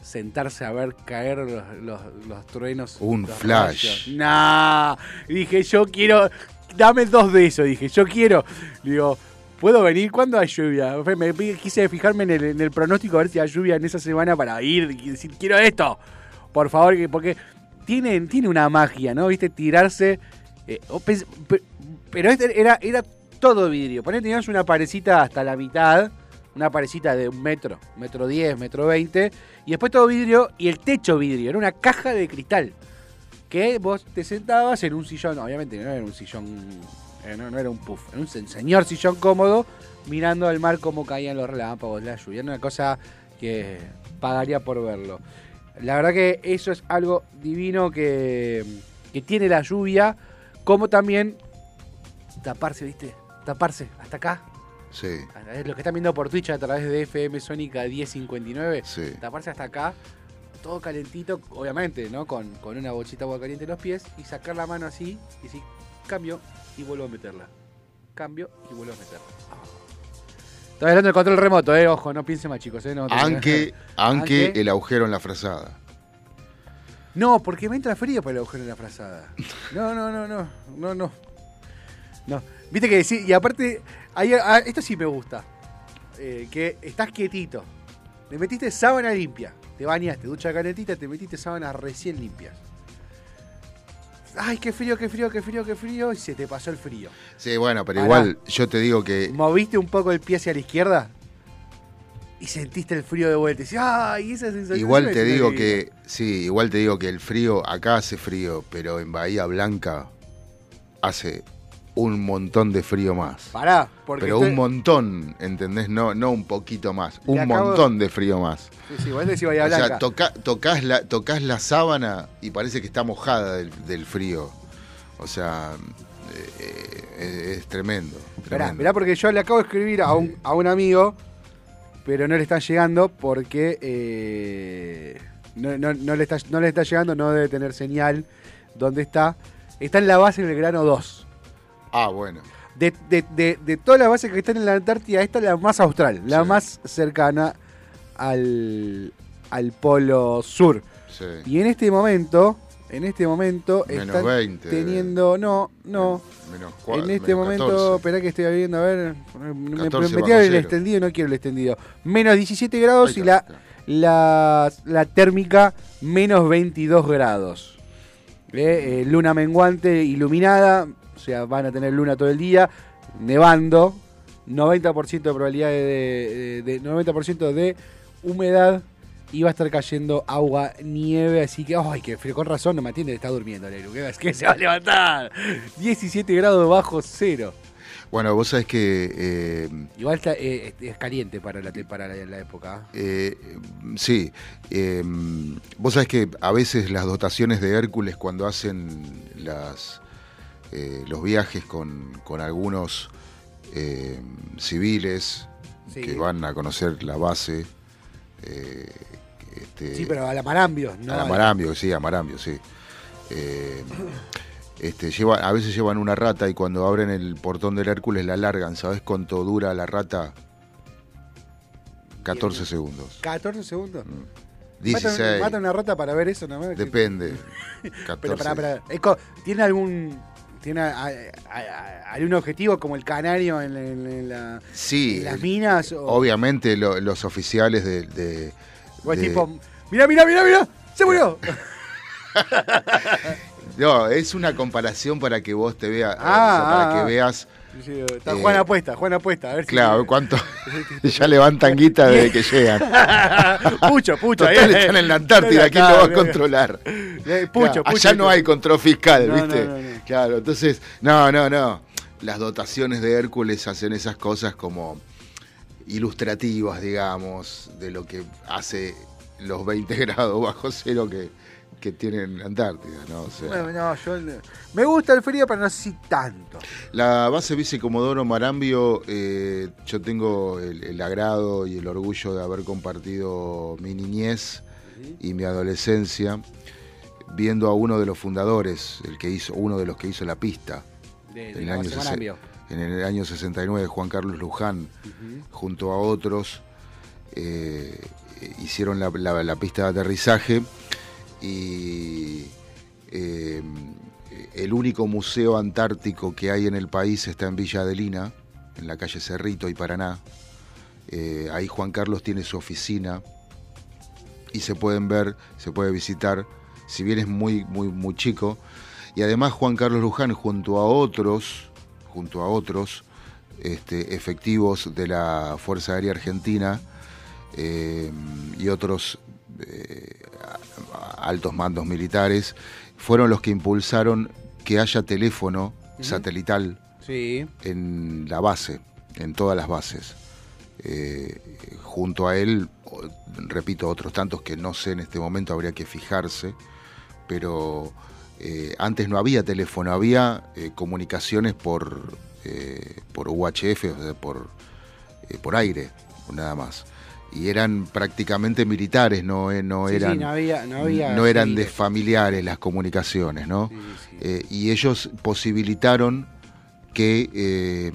Sentarse a ver caer los, los- los truenos. Un los flash. rayos. Nah. Dije, yo quiero. Dame dos de eso. Dije, yo quiero. Digo, ¿puedo venir? ¿Cuándo hay lluvia? Quise fijarme en el, pronóstico a ver si hay lluvia en esa semana para ir y decir, quiero esto. Por favor, que- porque tiene, tiene una magia, ¿no? ¿Viste? Tirarse. eh, pero este era, era todo vidrio. Poné, teníamos una parecita hasta la mitad. Una parecita de un metro, metro 10, metro 20. Y después todo vidrio y el techo vidrio. Era una caja de cristal. Que vos te sentabas en un sillón. Obviamente no era un sillón. Eh, no, no era un puff. Era un se- señor sillón cómodo. Mirando al mar cómo caían los relámpagos, la lluvia. Era una cosa que pagaría por verlo. La verdad que eso es algo divino que, que tiene la lluvia. Como también taparse, ¿viste? Taparse hasta acá. Sí, Los que están viendo por Twitch a través de FM Sónica 1059, sí. taparse hasta acá, todo calentito, obviamente, ¿no? Con, con una bolsita de agua caliente en los pies y sacar la mano así y decir, cambio y vuelvo a meterla. Cambio y vuelvo a meterla. Estoy hablando del control remoto, eh, ojo, no piensen más chicos, eh. No, Aunque, aunque Aunque- el agujero en la frazada. No, porque me entra frío por el agujero en la frazada. No, no, no, no, no, no. No. Viste que sí, y aparte, ah, esto sí me gusta. Eh, que estás quietito. Le metiste sábana limpia. Te bañaste, ducha calentita, te metiste sábanas recién limpias. Ay, qué frío, qué frío, qué frío, qué frío. Y se te pasó el frío. Sí, bueno, pero igual yo te digo que Moviste un poco el pie hacia la izquierda y sentiste el frío de vuelta. Y ay, esa sensación. igual te digo frío". que sí, igual te digo que el frío acá hace frío, pero en Bahía Blanca hace un montón de frío más. Pará, porque. Pero estoy- un montón, ¿entendés? No, no un poquito más, Le un acabo- montón de frío más. Sí, sí, vos decís Bahía O sea, Blanca. toca- tocas, la, tocas la sábana y parece que está mojada del, del frío. O sea, eh, eh, es tremendo. Tremendo. esperá, porque yo le acabo de escribir a un, a un amigo, pero no le está llegando porque eh, no, no- no le está, no le está llegando, no debe tener señal. ¿Dónde está? Está en la base del grano 2. Ah, bueno. De, de- de- de todas las bases que están en la Antártida, esta es la más austral, la más cercana al, al polo sur. Sí. Y en este momento, en este momento, Menos están 20. teniendo, no, no, Menos cua- en este menos momento, 14. esperá que estoy viendo, a ver, me, 14 me metí el extendido, no quiero el extendido. Menos 17 grados y la, la, la térmica menos 22 grados. Eh, eh, luna menguante iluminada, sea, van a tener luna todo el día, nevando, 90% de probabilidad de, de- de- 90% de humedad y va a estar cayendo agua, nieve, así que, ay, qué frío, con razón no me atiende, está durmiendo, Leru, que es que se va a levantar. 17 grados bajo cero. Bueno, vos sabés que eh, Igual está, eh, es caliente para la, para la, la época. Eh, sí, vos sabés que a veces las dotaciones de Hércules cuando hacen las, eh, los viajes con, con algunos eh, civiles Sí. que van a conocer la base, eh, este, Sí, pero a la Marambio, ¿no? a la Marambio, sí, a Marambio, sí. Eh, este, lleva, a veces llevan una rata y cuando abren el portón del Hércules la largan, ¿sabés cuánto dura la rata? 14 segundos. 14 segundos. Mm. Mata, 16. mata una rata para ver eso nomás. Depende. 14. Pero. Es co- ¿Tiene algún. ¿Tiene a- a- algún objetivo como el canario en, la- en la- en la- Sí, en las minas? O, obviamente lo- los oficiales de... de- o es de- tipo. ¡Mira, mira, mira, mira! ¡Se murió! No, es una comparación para que vos te veas, Ah, para ah, que ah. veas, Sí, Está Eh, Juan apuesta, Juan apuesta. A ver si. claro, cuánto... ya levantan guita desde que llegan. pucho, pucho. Total, están en la Antártida, ¿quién lo va a controlar? eh, Pucho, allá no hay control fiscal, No, ¿viste? no, no, no. Claro, entonces, no, no, no. Las dotaciones de Hércules hacen esas cosas como ilustrativas, digamos, de lo que hace los 20 grados bajo cero que, que tienen Antártida, ¿no? O sea, No, no, yo me gusta el frío, pero no sé si tanto. La base vicecomodoro Marambio, eh, yo tengo el, el agrado y el orgullo de haber compartido mi niñez y mi adolescencia viendo a uno de los fundadores, el que hizo, uno de los que hizo la pista De, en de el, la año en el año 69, Juan Carlos Luján, junto a otros, eh, hicieron la, la- la pista de aterrizaje y eh, el único museo antártico que hay en el país está en Villa Adelina, en la calle Cerrito y Paraná. Eh, ahí Juan Carlos tiene su oficina y se pueden ver, se puede visitar, si bien es muy, muy, muy chico. Y además Juan Carlos Luján junto a otros, junto a otros este, efectivos de la Fuerza Aérea Argentina eh, y otros altos mandos militares, fueron los que impulsaron que haya teléfono satelital Sí. en la base, en todas las bases. Eh, junto a él, repito, otros tantos que no sé en este momento, habría que fijarse, pero eh, antes no había teléfono, había eh, comunicaciones por, por UHF, o sea, por, por aire, nada más. Y eran prácticamente militares, no, eh, no Sí, sí, eran, no había- no había eran de familiares las comunicaciones, ¿no? Sí, sí. Eh, y ellos posibilitaron que eh,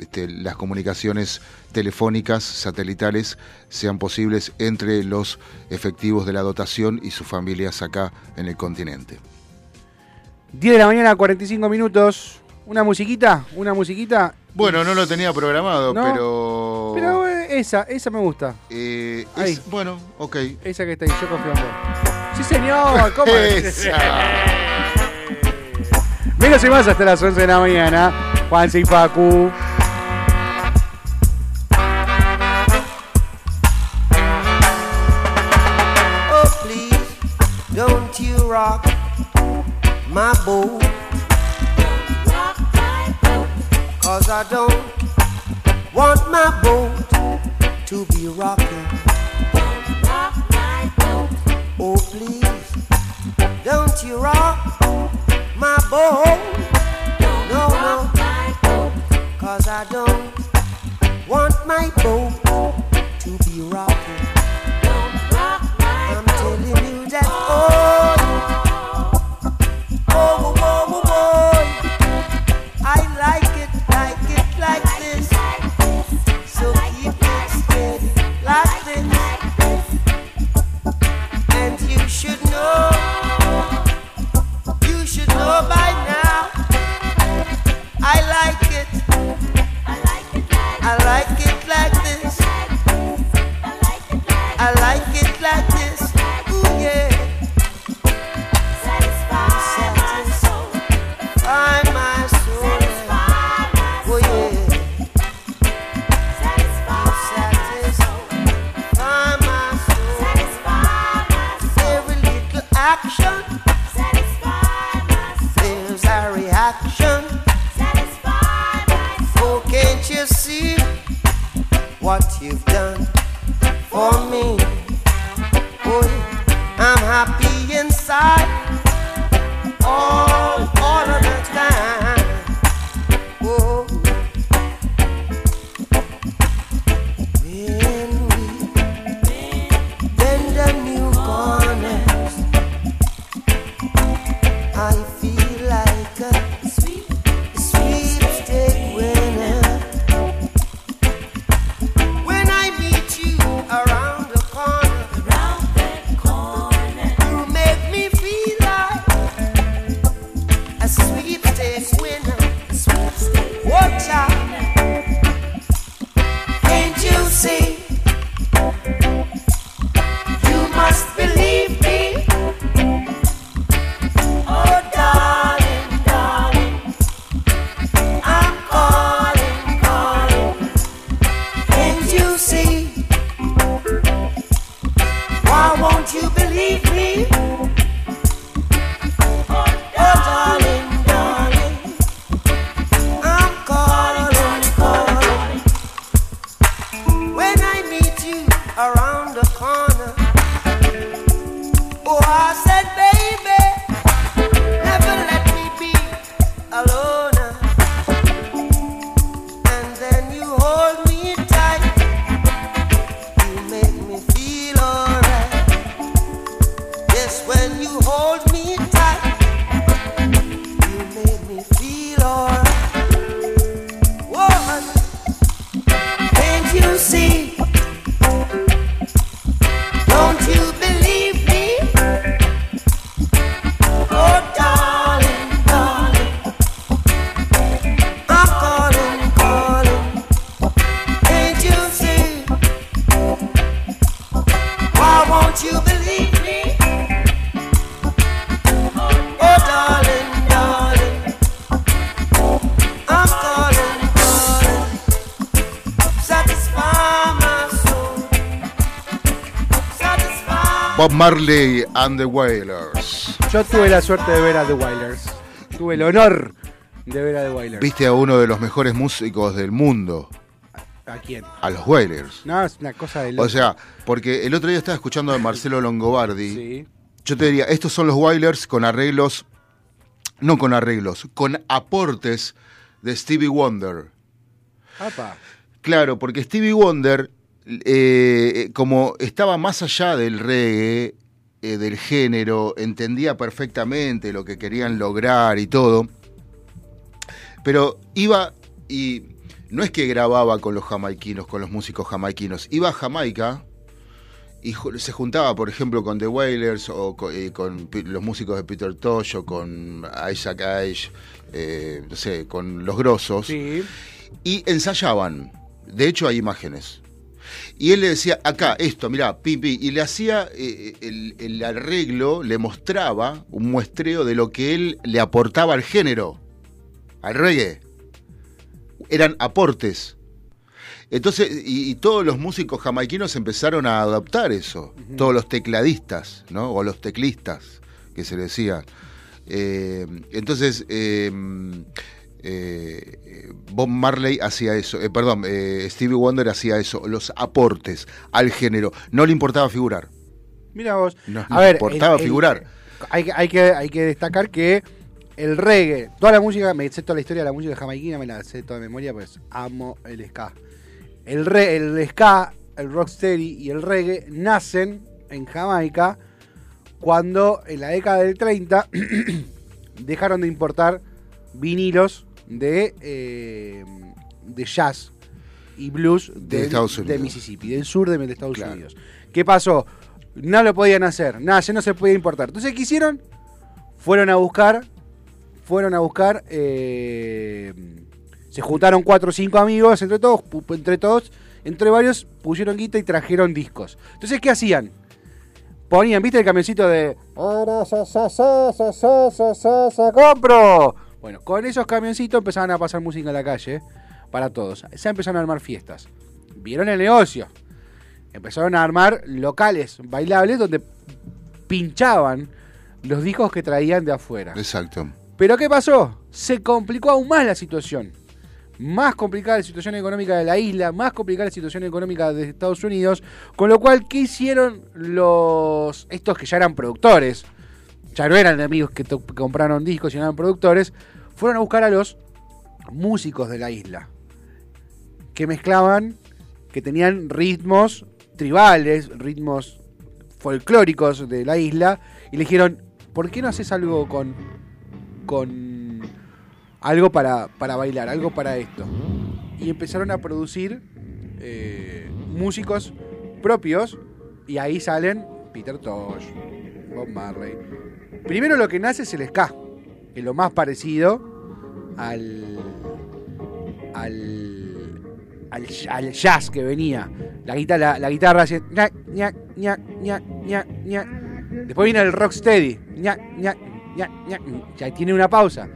este, las comunicaciones telefónicas satelitales sean posibles entre los efectivos de la dotación y sus familias acá en el continente. 10 de la mañana, 45 minutos. Una musiquita, una musiquita. Bueno, no lo tenía programado, No, pero. Pero esa, esa me gusta. eh, es- Ahí. bueno, ok. Esa que está ahí, yo confío en vos. Sí, señor, ¿cómo? Esa. Menos y más hasta las 11 de la mañana. Juanse y Facu. Oh, please, don't you rock my boat. Cause I don't want my boat to be rocking. Oh, please, don't you rock my boat. No, no, cause I don't want my boat to be rocking. Marley and the Wailers. Yo tuve la suerte de ver a The Wailers. Tuve el honor de ver a The Wailers. Viste a uno de los mejores músicos del mundo, ¿A quién? a los Wailers. No, es una cosa de. O sea, porque el otro día estaba escuchando a Marcelo Longobardi. Sí. Yo te diría, estos son los Wailers con arreglos, no con arreglos, con aportes de Stevie Wonder. Apa. Claro, porque Stevie Wonder, eh, como estaba más allá del reggae, eh, del género, entendía perfectamente lo que querían lograr y todo, pero iba y no es que grababa con los jamaiquinos, con los músicos jamaiquinos, iba a Jamaica y se juntaba, por ejemplo, con The Wailers o eh, con, los músicos de Peter Tosh o con Isaac Ash, eh, no sé, con los grosos, Sí. y ensayaban. De hecho, hay imágenes. Y él le decía, acá, esto, mirá, pim, pim, y le hacía eh, el, el arreglo, le mostraba un muestreo de lo que él le aportaba al género, al reggae. Eran aportes. Entonces, y, y todos los músicos jamaiquinos empezaron a adoptar eso. Todos los tecladistas, ¿no? O los teclistas, que se le decía. Eh, entonces, eh, eh, Bob Marley hacía eso, eh, perdón, eh, Stevie Wonder hacía eso, los aportes al género. No le importaba figurar. Mira vos. No, a ver, importaba figurar. hay, que- hay, que, hay que destacar que el reggae, toda la música, me sé toda la historia de la música jamaiquina, me la sé toda de memoria, pues amo el ska. El, re, el ska, el rocksteady y el reggae nacen en Jamaica cuando en la década del 30 dejaron de importar vinilos de, de jazz y blues de, de, Mississippi, del sur de, Estados. Unidos. ¿Qué pasó? No lo podían hacer, nada, ya no se podía importar. Entonces, ¿qué hicieron? Fueron a buscar, fueron a buscar, se juntaron cuatro o cinco amigos, entre todos, entre todos, entre varios, pusieron guita y trajeron discos. Entonces, ¿qué hacían? Ponían, ¿viste el camioncito de... ¡Compro! Bueno, con esos camioncitos empezaban a pasar música en la calle, para todos. Se empezaron a armar fiestas. Vieron el negocio. Empezaron a armar locales bailables donde pinchaban los discos que traían de afuera. Exacto. Pero ¿qué pasó? Se complicó aún más la situación. Más complicada la situación económica de la isla, más complicada la situación económica de Estados Unidos. Con lo cual, ¿qué hicieron los. estos que ya eran productores? Ya no eran amigos que compraron discos, sino eran productores. Fueron a buscar a los músicos de la isla. Que mezclaban, que tenían ritmos tribales, ritmos folclóricos de la isla. Y le dijeron, ¿por qué no haces algo con con algo para, para bailar, algo para esto. Y empezaron a producir eh, músicos propios y ahí salen Peter Tosh, Bob Marley. Primero lo que nace es el ska, es lo más parecido al al al, al jazz que venía. La guitarra, la, la guitarra ña. Después viene el rocksteady. Ya tiene una pausa.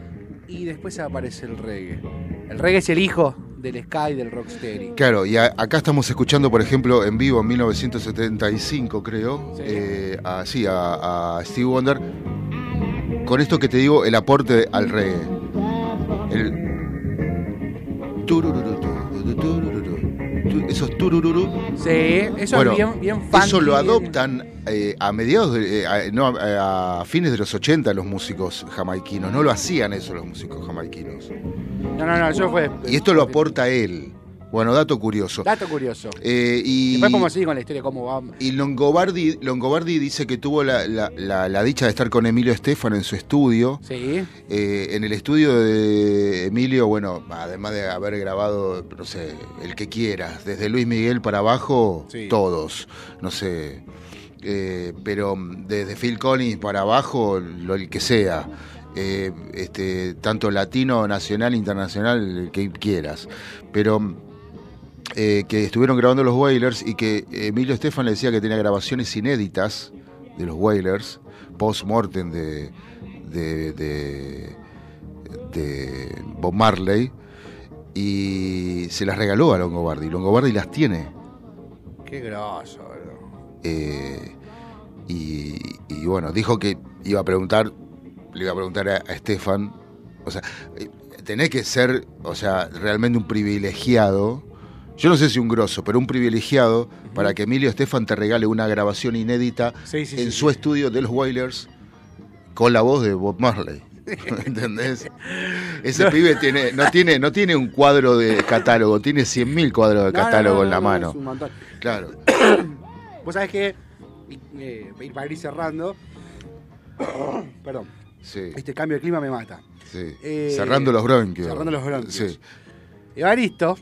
Y después aparece el reggae. El reggae es el hijo del ska y del rocksteady. Claro, y a- acá estamos escuchando, por ejemplo, en vivo en 1975, creo, Sí. eh, a, sí, a, a Steve Wonder, con esto que te digo, el aporte al reggae. El esos turururu, Sí, eso es bien, bien eso lo adoptan a mediados, de, no, a, a fines de los 80 los músicos jamaiquinos, no lo hacían eso los músicos jamaiquinos. No, no, no, eso fue. Y esto lo aporta él. Bueno, dato curioso. Dato curioso. Eh, y, Después podemos seguir con la historia, cómo va. y Longobardi, Longobardi dice que tuvo la, la- la- la dicha de estar con Emilio Estefan en su estudio. Sí. Eh, en el estudio de Emilio, bueno, además de haber grabado, no sé, el que quieras, desde Luis Miguel para abajo, Sí. todos, no sé. Eh, pero desde Phil Collins para abajo, lo el que sea. Eh, este, tanto latino, nacional, internacional, el que quieras. Pero eh, que estuvieron grabando los Wailers y que Emilio Estefan le decía que tenía grabaciones inéditas de los Wailers, post-mortem de, de, de, de Bob Marley, y se las regaló a Longobardi. Longobardi las tiene. Qué grosso, bro. Eh, y, y bueno, dijo que iba a preguntar, le iba a preguntar a, a Estefan, o sea, eh, tenés que ser, o sea, realmente un privilegiado, yo no sé si un grosso, pero un privilegiado para que Emilio Estefan te regale una grabación inédita Sí, sí, en sí, su estudio de los Wailers con la voz de Bob Marley. ¿Entendés? Ese No. pibe tiene, no, tiene, no tiene un cuadro de catálogo, tiene 100.000 cuadros de no, catálogo no, en la no, no, mano. es un montón. Claro. Vos sabés que, eh, para ir cerrando, perdón, Sí. este cambio de clima me mata. Sí. Eh, cerrando los bronquios. cerrando los bronquios. Sí. Evaristo,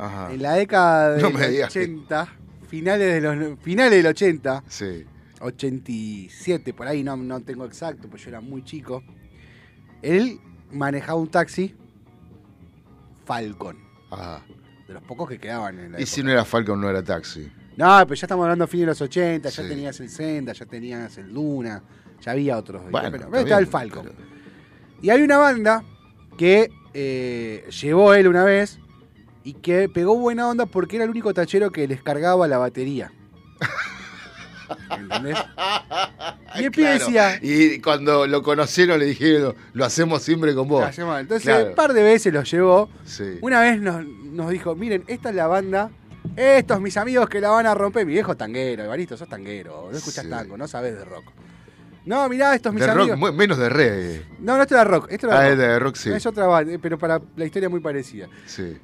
Ajá. en la década No digas que- 80, finales, de los, finales del 80, Sí. 87, por ahí no, no tengo exacto, pues yo era muy chico. Él manejaba un taxi Falcon, Ajá. de los pocos que quedaban en la Y si no era Falcon, no era taxi. No, pero ya estamos hablando de fines de los 80, ya Sí. tenías el Senda, ya tenías el Luna, ya había otros. Bueno, pero estaba el Falcon. pero- Y hay una banda que eh, llevó él una vez y que pegó buena onda porque era el único tachero que les cargaba la batería. ¿Entendés? Y el pibe Claro. decía. Y cuando lo conocieron le dijeron, lo hacemos siempre con vos. Entonces, Claro. un par de veces los llevó. Sí. Una vez nos, nos dijo: Miren, esta es la banda. Estos mis amigos que la van a romper. Mi viejo tanguero, Evaristo, sos tanguero. No escuchás Sí. tango, no sabes de rock. No, mirá, estos mis De amigos. menos de reggae. No, no, esto era rock. Esto era Ah, rock. es de rock, sí. Es otra banda, pero para la historia muy parecida. Sí.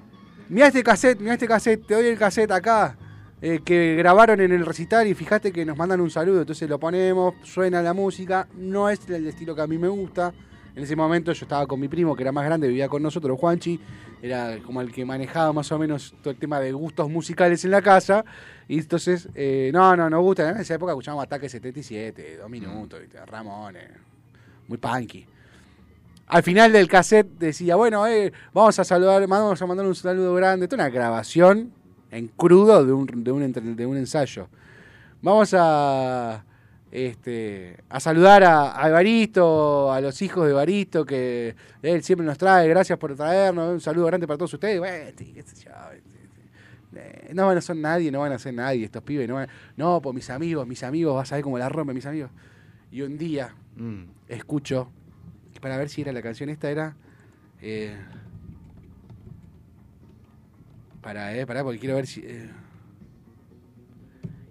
Mirá este cassette, mirá este cassette, te doy el cassette acá, eh, que grabaron en el recital y fíjate que nos mandan un saludo, entonces lo ponemos, suena la música, no es el estilo que a mí me gusta. En ese momento yo estaba con mi primo, que era más grande, vivía con nosotros, Juanchi, era como el que manejaba más o menos todo el tema de gustos musicales en la casa, y entonces, eh, no, no, nos gusta, en esa época escuchábamos Ataque 77, dos minutos, ¿viste? Ramones, muy punky. Al final del cassette decía, bueno, eh, vamos a saludar, vamos a mandar un saludo grande. Toda una grabación en crudo de un, de un, de un ensayo. Vamos a, este, a saludar a, a Evaristo, a los hijos de Evaristo, que él siempre nos trae. Gracias por traernos. Un saludo grande para todos ustedes. Eh, No van a ser nadie, no van a ser nadie estos pibes. No, van- no pues mis amigos, mis amigos, vas a ver cómo la rompen mis amigos. Y un día Mm. escucho, para ver si era la canción esta, era... Eh, para, eh, para, porque quiero ver si... eh.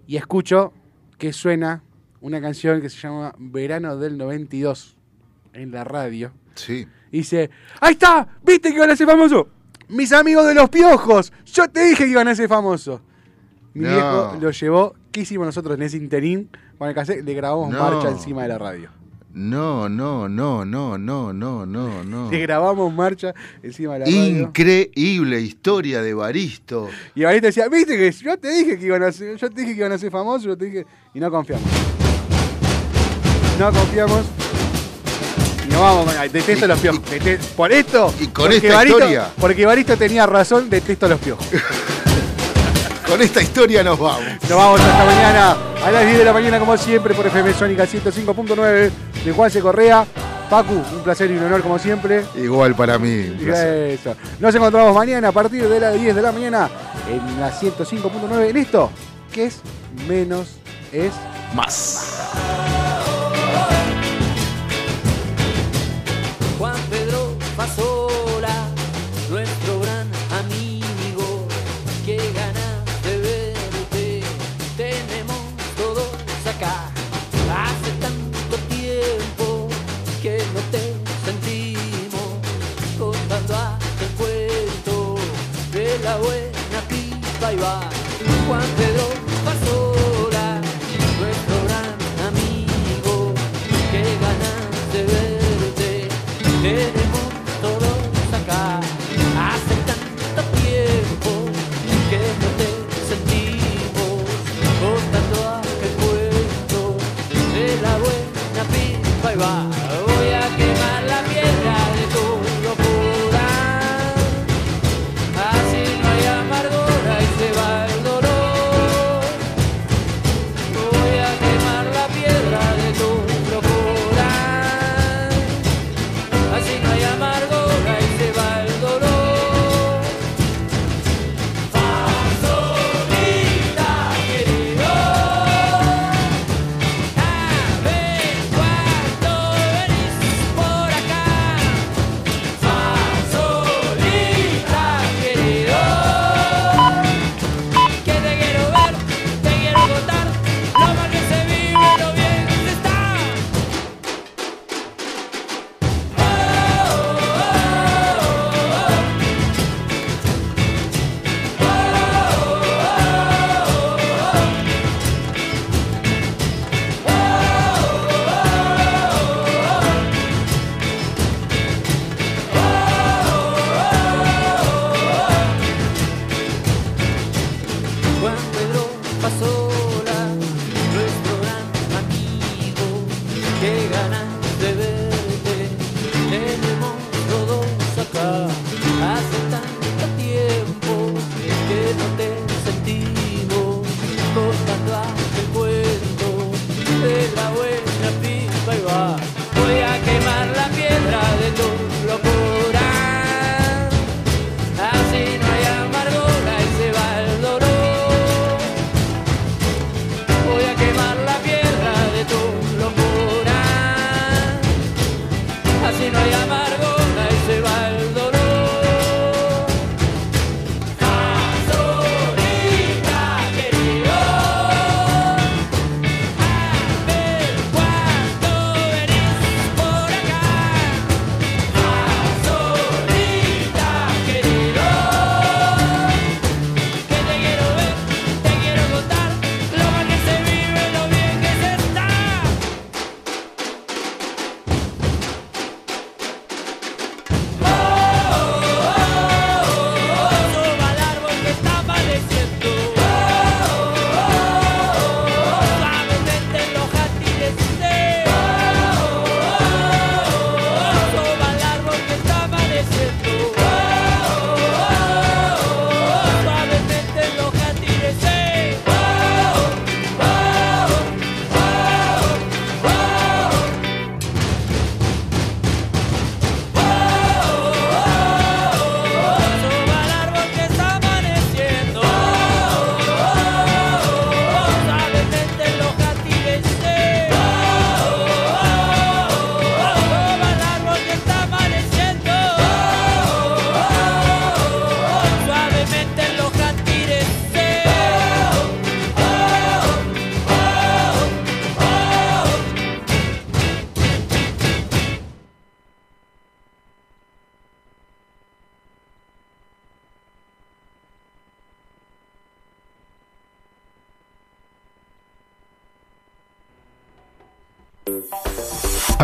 y escucho que suena una canción que se llama Verano del 92 en la radio. Sí. Y dice, ahí está, ¿viste que iban a ser famosos? Mis amigos de los piojos, yo te dije que iban a ser famosos. Mi No. viejo lo llevó, ¿qué hicimos nosotros en ese interín? Con el cassette le grabamos No. marcha encima de la radio. No, no, no, no, no, no, no, no. Le grabamos marcha encima de la radio. Increíble historia de Baristo. Y ahorita decía, viste que yo te dije que iban a ser, yo te dije que iban a ser famosos, yo te dije, y no confiamos. No confiamos. Y nos vamos, detesto los piojos. Por esto. Y con porque esta historia. Porque Evaristo tenía razón, detesto los piojos. Con esta historia nos vamos. Nos vamos hasta mañana a las 10 de la mañana, como siempre, por FM Sónica 105.9 de Juanse Correa. Pacu, un placer y un honor, como siempre. Igual para mí. un placer. Eso. Nos encontramos mañana a partir de las 10 de la mañana en la 105.9 en esto, que es menos es Más. Pipa y va. Juan Pedro Pasola, nuestro gran amigo, que ganas de verte,